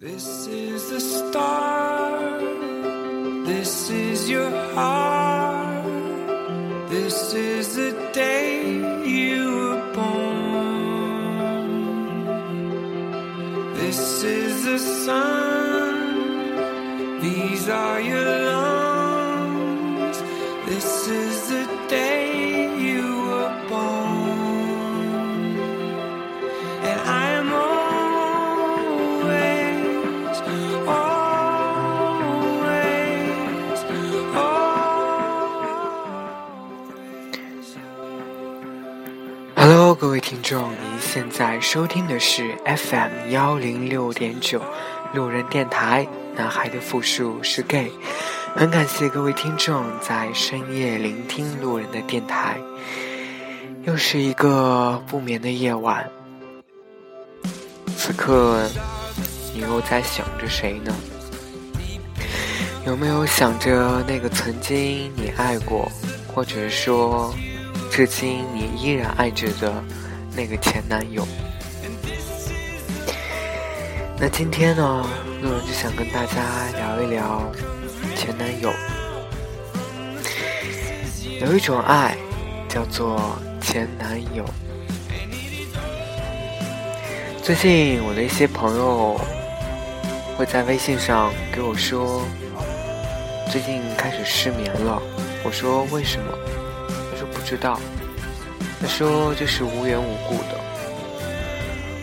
This is the start. This is your heart. This is the day you were born. This is the sun. These are your 现在收听的是 FM 幺零六点九路人电台。男孩的复数是 gay，很感谢各位听众在深夜聆听路人的电台。又是一个不眠的夜晚，此刻你又在想着谁呢？有没有想着那个曾经你爱过，或者说至今你依然爱着的那个前男友？那今天呢，路人就想跟大家聊一聊前男友。有一种爱叫做前男友。最近我的一些朋友会在微信上给我说，最近开始失眠了。我说为什么？他说不知道。他说就是无缘无故的。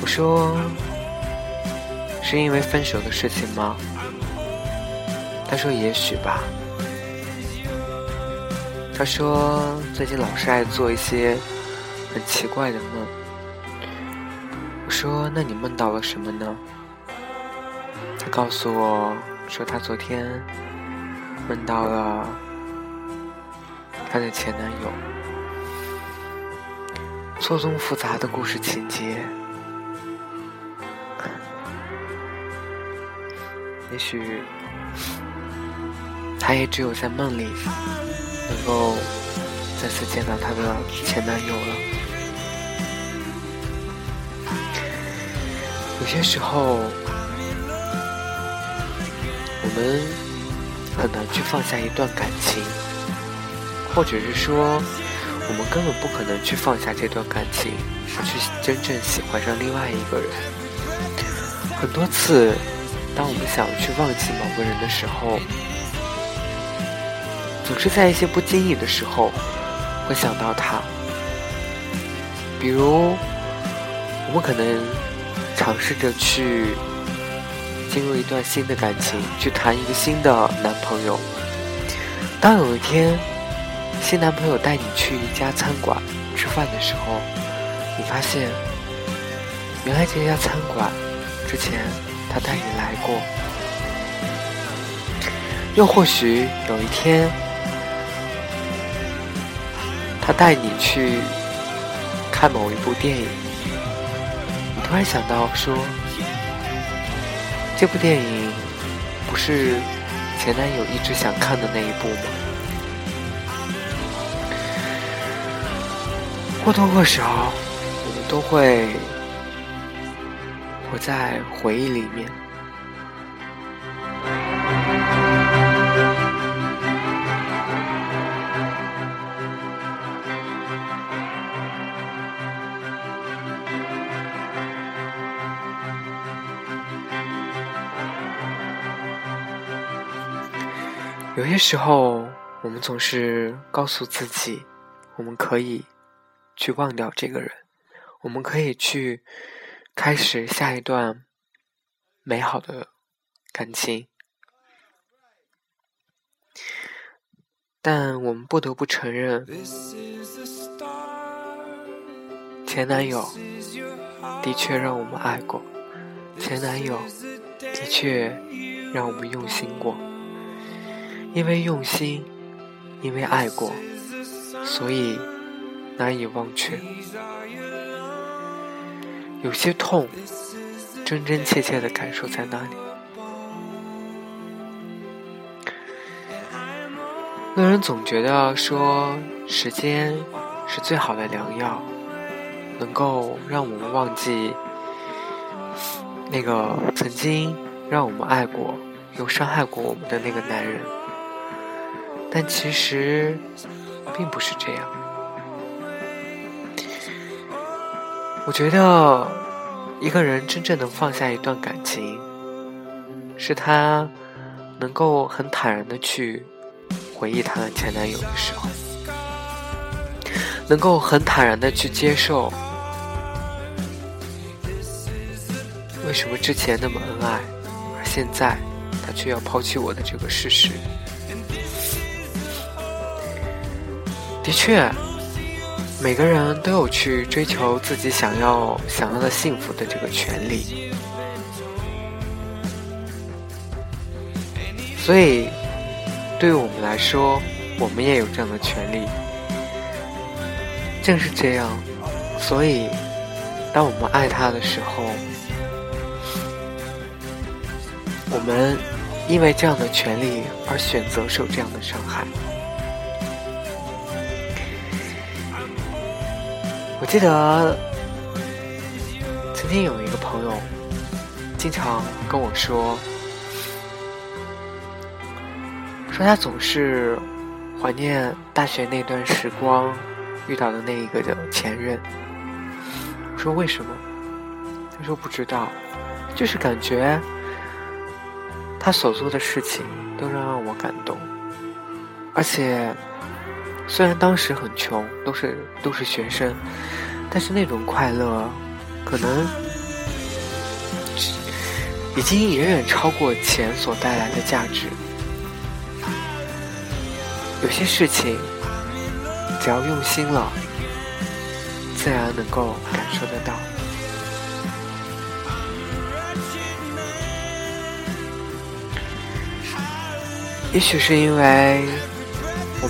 我说是因为分手的事情吗？他说也许吧。他说最近老是爱做一些很奇怪的梦。我说那你梦到了什么呢？他告诉我说他昨天梦到了他的前男友，错综复杂的故事情节。也许他也只有在梦里能够再次见到他的前男友了。有些时候，我们很难去放下一段感情，或者是说，我们根本不可能去放下这段感情，去真正喜欢上另外一个人。很多次。当我们想去忘记某个人的时候，总是在一些不经意的时候会想到他。比如，我们可能尝试着去进入一段新的感情，去谈一个新的男朋友。当有一天，新男朋友带你去一家餐馆吃饭的时候，你发现，原来这家餐馆之前。他带你来过，又或许有一天，他带你去看某一部电影，你突然想到说，这部电影不是前男友一直想看的那一部吗？或多或少，我们都会。活在回忆里面。有些时候，我们总是告诉自己，我们可以去忘掉这个人，我们可以去。开始下一段美好的感情，但我们不得不承认，前男友的确让我们爱过，前男友的确让我们用心过，因为用心，因为爱过，所以难以忘却。有些痛，真真切切的感受在那里。那人总觉得说，时间是最好的良药，能够让我们忘记那个曾经让我们爱过又伤害过我们的那个男人，但其实并不是这样。我觉得一个人真正能放下一段感情，是他能够很坦然的去回忆他的前男友的时候，能够很坦然的去接受。为什么之前那么恩爱，而现在他却要抛弃我的这个事实？的确，每个人都有去追求自己想要想要的幸福的这个权利，所以对于我们来说，我们也有这样的权利。正是这样，所以当我们爱他的时候。我们因为这样的权利而选择受这样的伤害。我记得曾经有一个朋友经常跟我说，说他总是怀念大学那段时光遇到的那一个的前任。我说为什么？他说不知道，就是感觉。他所做的事情都让我感动，而且虽然当时很穷，都是都是学生，但是那种快乐可能已经远远超过钱所带来的价值。有些事情只要用心了，自然能够感受得到。也许是因为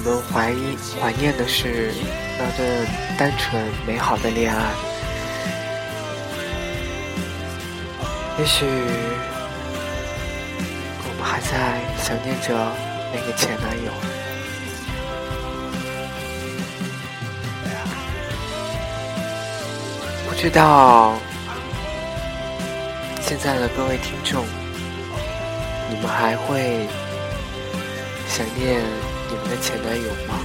我们怀疑怀念的是那段单纯美好的恋爱，也许我们还在想念着那个前男友。不知道现在的各位听众，你们还会？想念你们的前男友吗？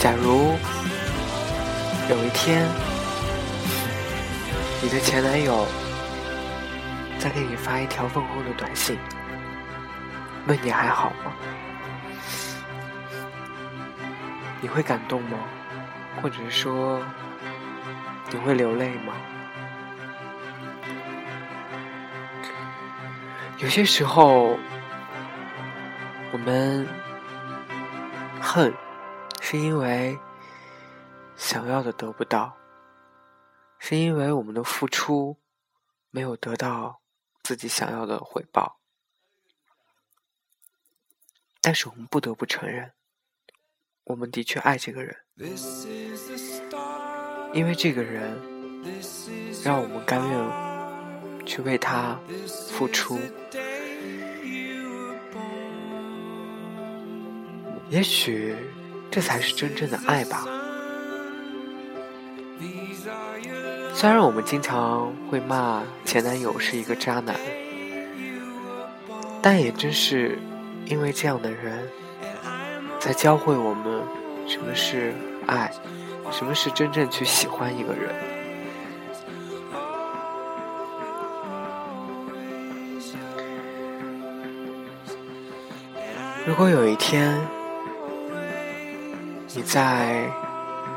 假如有一天，你的前男友。再给你发一条问候的短信，问你还好吗？你会感动吗？或者说，你会流泪吗？有些时候，我们恨，是因为想要的得不到，是因为我们的付出没有得到。自己想要的回报，但是我们不得不承认，我们的确爱这个人，因为这个人让我们甘愿去为他付出。也许这才是真正的爱吧。虽然我们经常会骂前男友是一个渣男，但也正是因为这样的人，才教会我们什么是爱，什么是真正去喜欢一个人。如果有一天你在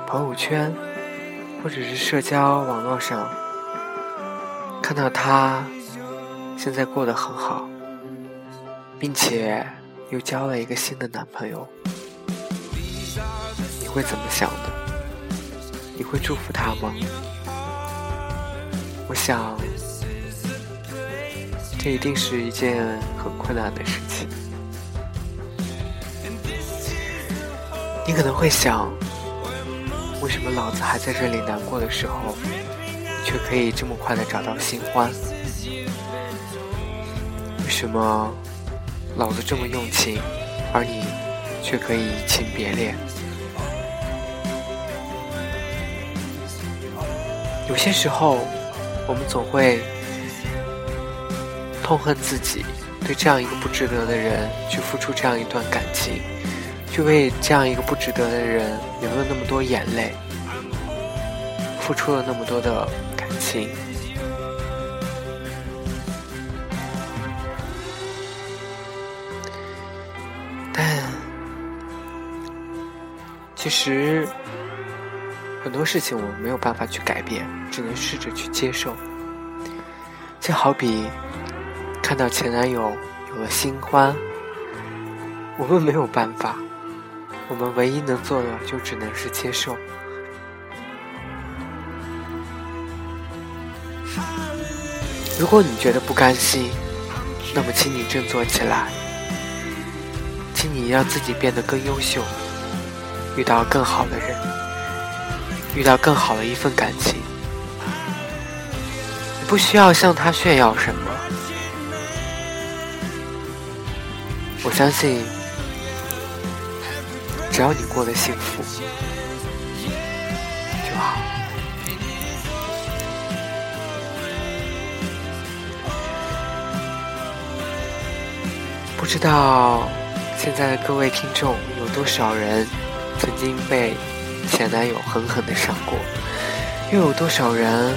朋友圈，或者是社交网络上看到他现在过得很好，并且又交了一个新的男朋友，你会怎么想的？你会祝福他吗？我想，这一定是一件很困难的事情。你可能会想。为什么老子还在这里难过的时候，却可以这么快的找到新欢？为什么老子这么用情，而你却可以移情别恋？有些时候，我们总会痛恨自己，对这样一个不值得的人去付出这样一段感情，去为这样一个不值得的人流了那么多眼泪，付出了那么多的感情。但其实。很多事情我们没有办法去改变，只能试着去接受。就好比看到前男友有了新欢，我们没有办法，我们唯一能做的就只能是接受。如果你觉得不甘心，那么请你振作起来，请你让自己变得更优秀，遇到更好的人。遇到更好的一份感情，你不需要向他炫耀什么。我相信，只要你过得幸福就好。不知道现在的各位听众有多少人曾经被。前男友狠狠的伤过，又有多少人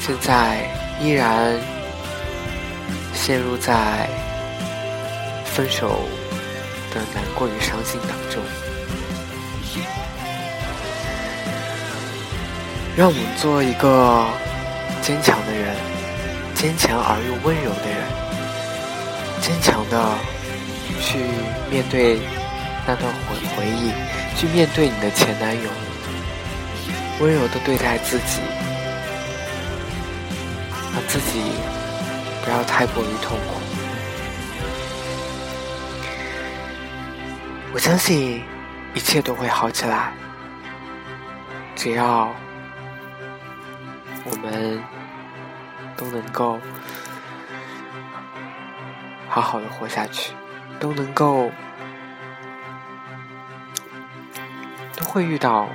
现在依然陷入在分手的难过与伤心当中？让我们做一个坚强的人，坚强而又温柔的人，坚强的去面对那段回回忆。去面对你的前男友，温柔的对待自己，让自己不要太过于痛苦。我相信一切都会好起来，只要我们都能够好好的活下去，都能够都。会遇到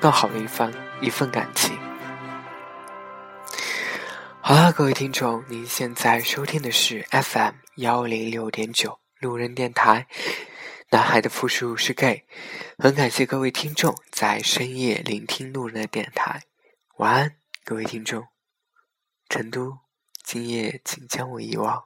更好的一番一份感情。好了，各位听众，您现在收听的是 FM 幺零六点九路人电台。男孩的复数是 gay，很感谢各位听众在深夜聆听路人的电台。晚安，各位听众。成都，今夜请将我遗忘。